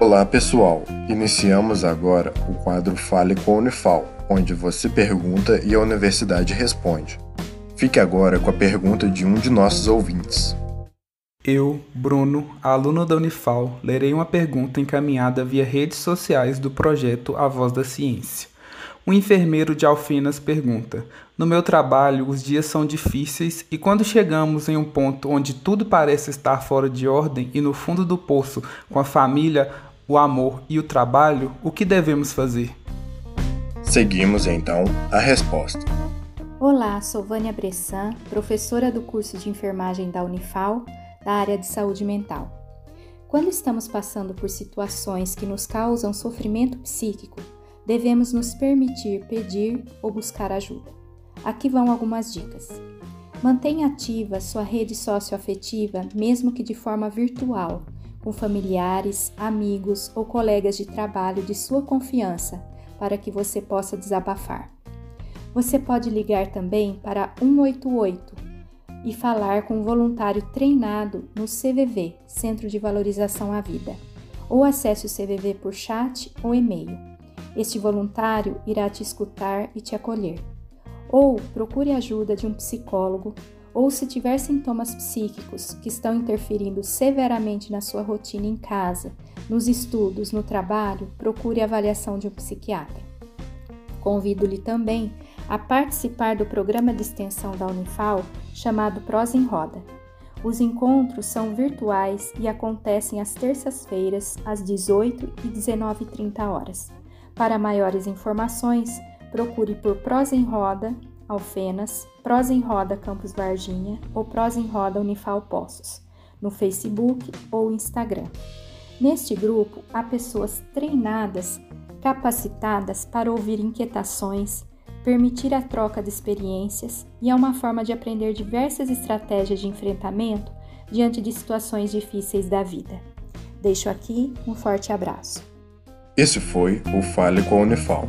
Olá pessoal, iniciamos agora o quadro Fale com a Unifal, onde você pergunta e a universidade responde. Fique agora com a pergunta de um de nossos ouvintes. Eu, Bruno, aluno da Unifal, lerei uma pergunta encaminhada via redes sociais do projeto A Voz da Ciência. Um enfermeiro de Alfinas pergunta: No meu trabalho, os dias são difíceis e quando chegamos em um ponto onde tudo parece estar fora de ordem e no fundo do poço, com a família, o amor e o trabalho, o que devemos fazer? Seguimos então a resposta. Olá, sou Vânia Bressan, professora do curso de enfermagem da Unifal, da área de saúde mental. Quando estamos passando por situações que nos causam sofrimento psíquico, devemos nos permitir pedir ou buscar ajuda. Aqui vão algumas dicas. Mantenha ativa sua rede socioafetiva, mesmo que de forma virtual, com familiares, amigos ou colegas de trabalho de sua confiança, para que você possa desabafar. Você pode ligar também para 188 e falar com um voluntário treinado no CVV, Centro de Valorização à Vida, ou acesse o CVV por chat ou e-mail. Este voluntário irá te escutar e te acolher. Ou procure ajuda de um psicólogo ou se tiver sintomas psíquicos que estão interferindo severamente na sua rotina em casa, nos estudos, no trabalho, procure a avaliação de um psiquiatra. Convido-lhe também a participar do programa de extensão da Unifal chamado Prós em Roda. Os encontros são virtuais e acontecem às terças-feiras, às 18 e 19h30 horas. Para maiores informações, procure por Prós em Roda Alfenas, Prosa em Roda Campus Varginha ou Prosa em Roda Unifal Poços, no Facebook ou Instagram. Neste grupo, há pessoas treinadas, capacitadas para ouvir inquietações, permitir a troca de experiências e é uma forma de aprender diversas estratégias de enfrentamento diante de situações difíceis da vida. Deixo aqui um forte abraço. Esse foi o Fale com a Unifal.